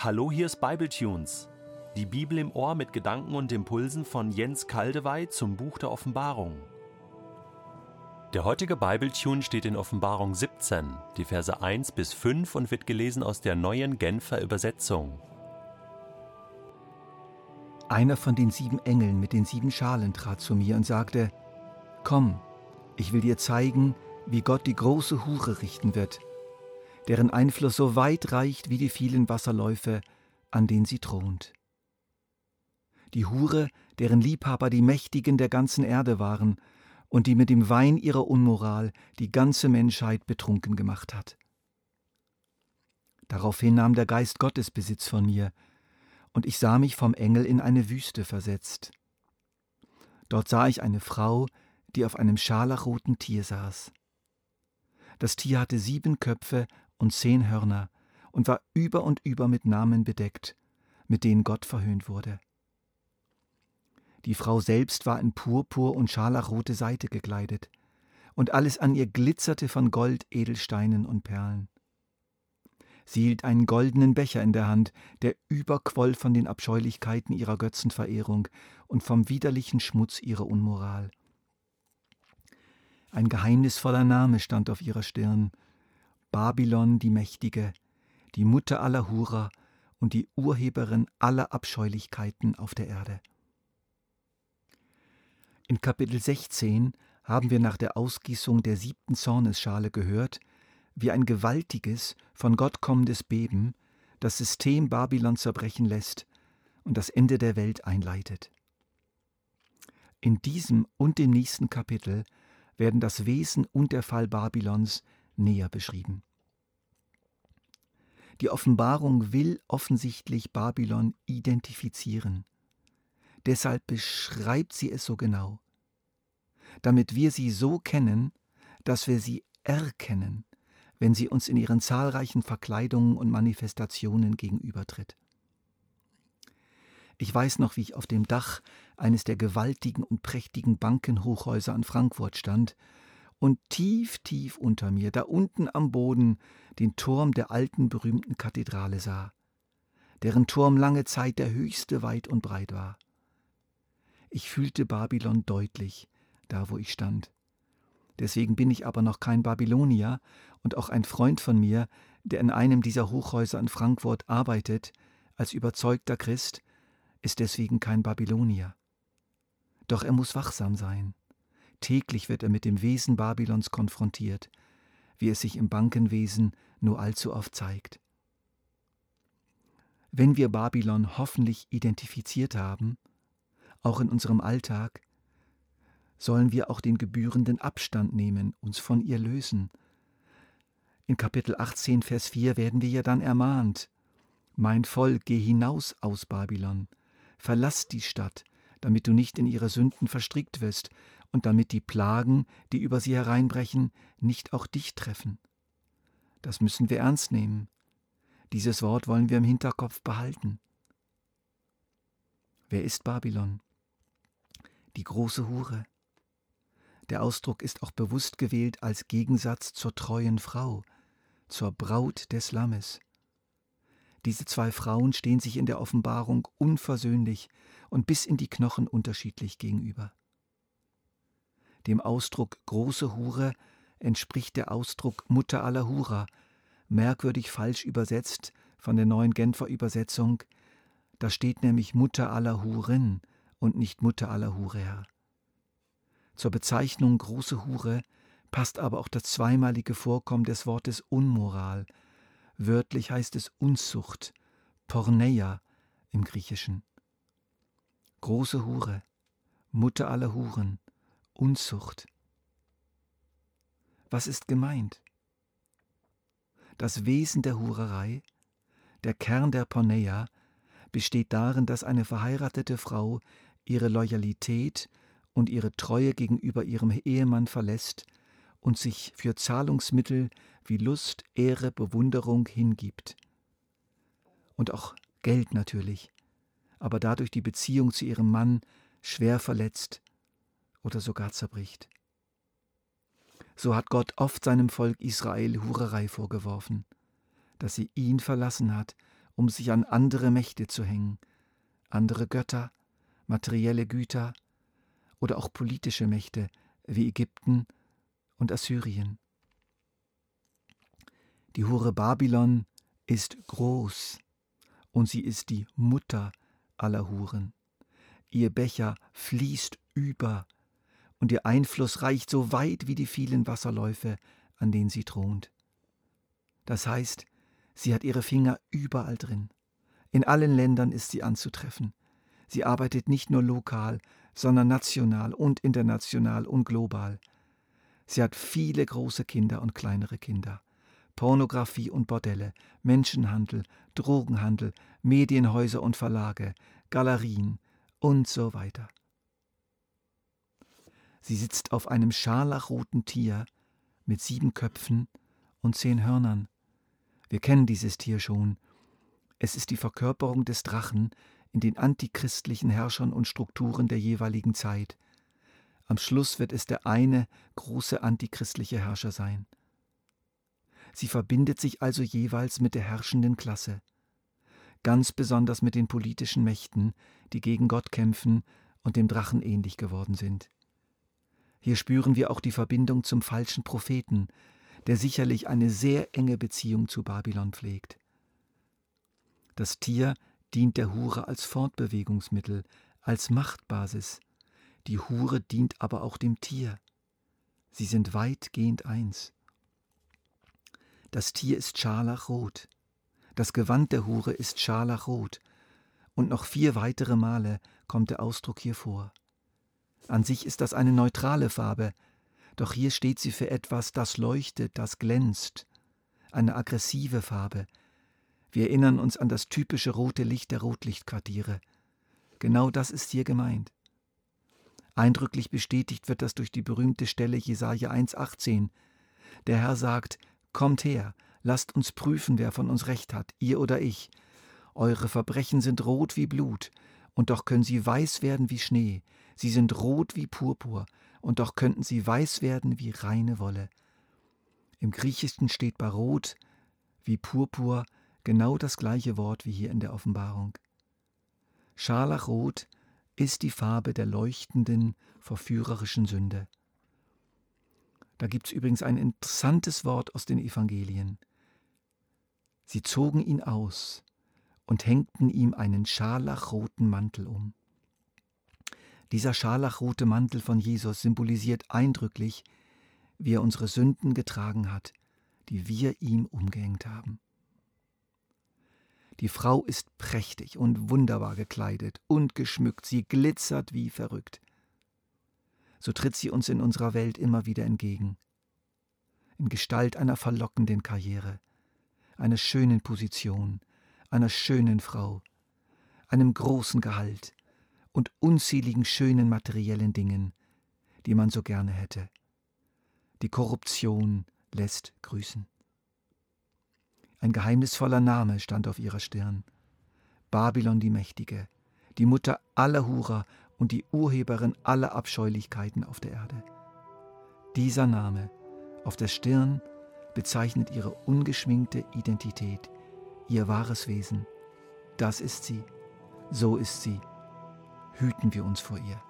Hallo, hier ist Bibletunes. Die Bibel im Ohr mit Gedanken und Impulsen von Jens Kaldewey zum Buch der Offenbarung. Der heutige Bibletune steht in Offenbarung 17, die Verse 1 bis 5 und wird gelesen aus der neuen Genfer Übersetzung. Einer von den sieben Engeln mit den sieben Schalen trat zu mir und sagte, Komm, ich will dir zeigen, wie Gott die große Hure richten wird, deren Einfluss so weit reicht wie die vielen Wasserläufe, an denen sie thront. Die Hure, deren Liebhaber die Mächtigen der ganzen Erde waren und die mit dem Wein ihrer Unmoral die ganze Menschheit betrunken gemacht hat. Daraufhin nahm der Geist Gottes Besitz von mir, und ich sah mich vom Engel in eine Wüste versetzt. Dort sah ich eine Frau, die auf einem scharlachroten Tier saß. Das Tier hatte sieben Köpfe und zehn Hörner und war über und über mit Namen bedeckt, mit denen Gott verhöhnt wurde. Die Frau selbst war in purpur und scharlachrote Seite gekleidet, und alles an ihr glitzerte von Gold, Edelsteinen und Perlen. Sie hielt einen goldenen Becher in der Hand, der überquoll von den Abscheulichkeiten ihrer Götzenverehrung und vom widerlichen Schmutz ihrer Unmoral. Ein geheimnisvoller Name stand auf ihrer Stirn, Babylon die Mächtige, die Mutter aller Hurer und die Urheberin aller Abscheulichkeiten auf der Erde. In Kapitel 16 haben wir nach der Ausgießung der siebten Zornesschale gehört, wie ein gewaltiges, von Gott kommendes Beben das System Babylon zerbrechen lässt und das Ende der Welt einleitet. In diesem und dem nächsten Kapitel werden das Wesen und der Fall Babylons näher beschrieben. Die Offenbarung will offensichtlich Babylon identifizieren. Deshalb beschreibt sie es so genau, damit wir sie so kennen, dass wir sie erkennen, wenn sie uns in ihren zahlreichen Verkleidungen und Manifestationen gegenübertritt. Ich weiß noch, wie ich auf dem Dach eines der gewaltigen und prächtigen Bankenhochhäuser in Frankfurt stand und tief, tief unter mir, da unten am Boden, den Turm der alten berühmten Kathedrale sah, deren Turm lange Zeit der höchste weit und breit war. Ich fühlte Babylon deutlich, da wo ich stand. Deswegen bin ich aber noch kein Babylonier und auch ein Freund von mir, der in einem dieser Hochhäuser in Frankfurt arbeitet, als überzeugter Christ, ist deswegen kein Babylonier. Doch er muss wachsam sein. Täglich wird er mit dem Wesen Babylons konfrontiert, wie es sich im Bankenwesen nur allzu oft zeigt. Wenn wir Babylon hoffentlich identifiziert haben, auch in unserem Alltag, sollen wir auch den gebührenden Abstand nehmen, uns von ihr lösen. In Kapitel 18, Vers 4 werden wir ja dann ermahnt, Mein Volk, geh hinaus aus Babylon, verlass die Stadt, damit du nicht in ihre Sünden verstrickt wirst und damit die Plagen, die über sie hereinbrechen, nicht auch dich treffen. Das müssen wir ernst nehmen. Dieses Wort wollen wir im Hinterkopf behalten. Wer ist Babylon? Die große Hure. Der Ausdruck ist auch bewusst gewählt als Gegensatz zur treuen Frau, zur Braut des Lammes. Diese zwei Frauen stehen sich in der Offenbarung unversöhnlich und bis in die Knochen unterschiedlich gegenüber. Dem Ausdruck große Hure entspricht der Ausdruck Mutter aller Hurer, merkwürdig falsch übersetzt von der neuen Genfer Übersetzung. Da steht nämlich Mutter aller Huren und nicht Mutter aller Hurer. Zur Bezeichnung große Hure passt aber auch das zweimalige Vorkommen des Wortes Unmoral. Wörtlich heißt es Unzucht, Porneia im Griechischen. Große Hure, Mutter aller Huren, Unzucht. Was ist gemeint? Das Wesen der Hurerei, der Kern der Porneia, besteht darin, dass eine verheiratete Frau ihre Loyalität und ihre Treue gegenüber ihrem Ehemann verlässt und sich für Zahlungsmittel wie Lust, Ehre, Bewunderung hingibt. Und auch Geld natürlich, aber dadurch die Beziehung zu ihrem Mann schwer verletzt oder sogar zerbricht. So hat Gott oft seinem Volk Israel Hurerei vorgeworfen, dass sie ihn verlassen hat um sich an andere Mächte zu hängen, andere Götter, materielle Güter oder auch politische Mächte wie Ägypten und Assyrien. Die Hure Babylon ist groß und sie ist die Mutter aller Huren. Ihr Becher fließt über und ihr Einfluss reicht so weit wie die vielen Wasserläufe, an denen sie thront. Das heißt, sie hat ihre Finger überall drin. In allen Ländern ist sie anzutreffen. Sie arbeitet nicht nur lokal, sondern national und international und global. Sie hat viele große Kinder und kleinere Kinder. Pornografie und Bordelle, Menschenhandel, Drogenhandel, Medienhäuser und Verlage, Galerien und so weiter. Sie sitzt auf einem scharlachroten Tier mit sieben Köpfen und zehn Hörnern. Wir kennen dieses Tier schon. Es ist die Verkörperung des Drachen in den antichristlichen Herrschern und Strukturen der jeweiligen Zeit. Am Schluss wird es der eine große antichristliche Herrscher sein. Sie verbindet sich also jeweils mit der herrschenden Klasse, ganz besonders mit den politischen Mächten, die gegen Gott kämpfen und dem Drachen ähnlich geworden sind. Hier spüren wir auch die Verbindung zum falschen Propheten, der sicherlich eine sehr enge Beziehung zu Babylon pflegt. Das Tier dient der Hure als Fortbewegungsmittel, als Machtbasis. Die Hure dient aber auch dem Tier. Sie sind weitgehend eins. Das Tier ist scharlachrot. Das Gewand der Hure ist scharlachrot. Und noch vier weitere Male kommt der Ausdruck hier vor. An sich ist das eine neutrale Farbe, doch hier steht sie für etwas, das leuchtet, das glänzt, eine aggressive Farbe. Wir erinnern uns an das typische rote Licht der Rotlichtquartiere. Genau das ist hier gemeint. Eindrücklich bestätigt wird das durch die berühmte Stelle Jesaja 1,18. Der Herr sagt: Kommt her, lasst uns prüfen, wer von uns Recht hat, ihr oder ich. Eure Verbrechen sind rot wie Blut, und doch können sie weiß werden wie Schnee. Sie sind rot wie Purpur, und doch könnten sie weiß werden wie reine Wolle. Im Griechischen steht bei Rot wie Purpur genau das gleiche Wort wie hier in der Offenbarung. Scharlachrot ist die Farbe der leuchtenden, verführerischen Sünde. Da gibt es übrigens ein interessantes Wort aus den Evangelien. Sie zogen ihn aus und hängten ihm einen scharlachroten Mantel um. Dieser scharlachrote Mantel von Jesus symbolisiert eindrücklich, wie er unsere Sünden getragen hat, die wir ihm umgehängt haben. Die Frau ist prächtig und wunderbar gekleidet und geschmückt, sie glitzert wie verrückt. So tritt sie uns in unserer Welt immer wieder entgegen, in Gestalt einer verlockenden Karriere, einer schönen Position, einer schönen Frau, einem großen Gehalt, und unzähligen schönen materiellen Dingen, die man so gerne hätte. Die Korruption lässt grüßen. Ein geheimnisvoller Name stand auf ihrer Stirn. Babylon die Mächtige, die Mutter aller Hurer und die Urheberin aller Abscheulichkeiten auf der Erde. Dieser Name auf der Stirn bezeichnet ihre ungeschminkte Identität, ihr wahres Wesen. Das ist sie, so ist sie hüten wir uns vor ihr.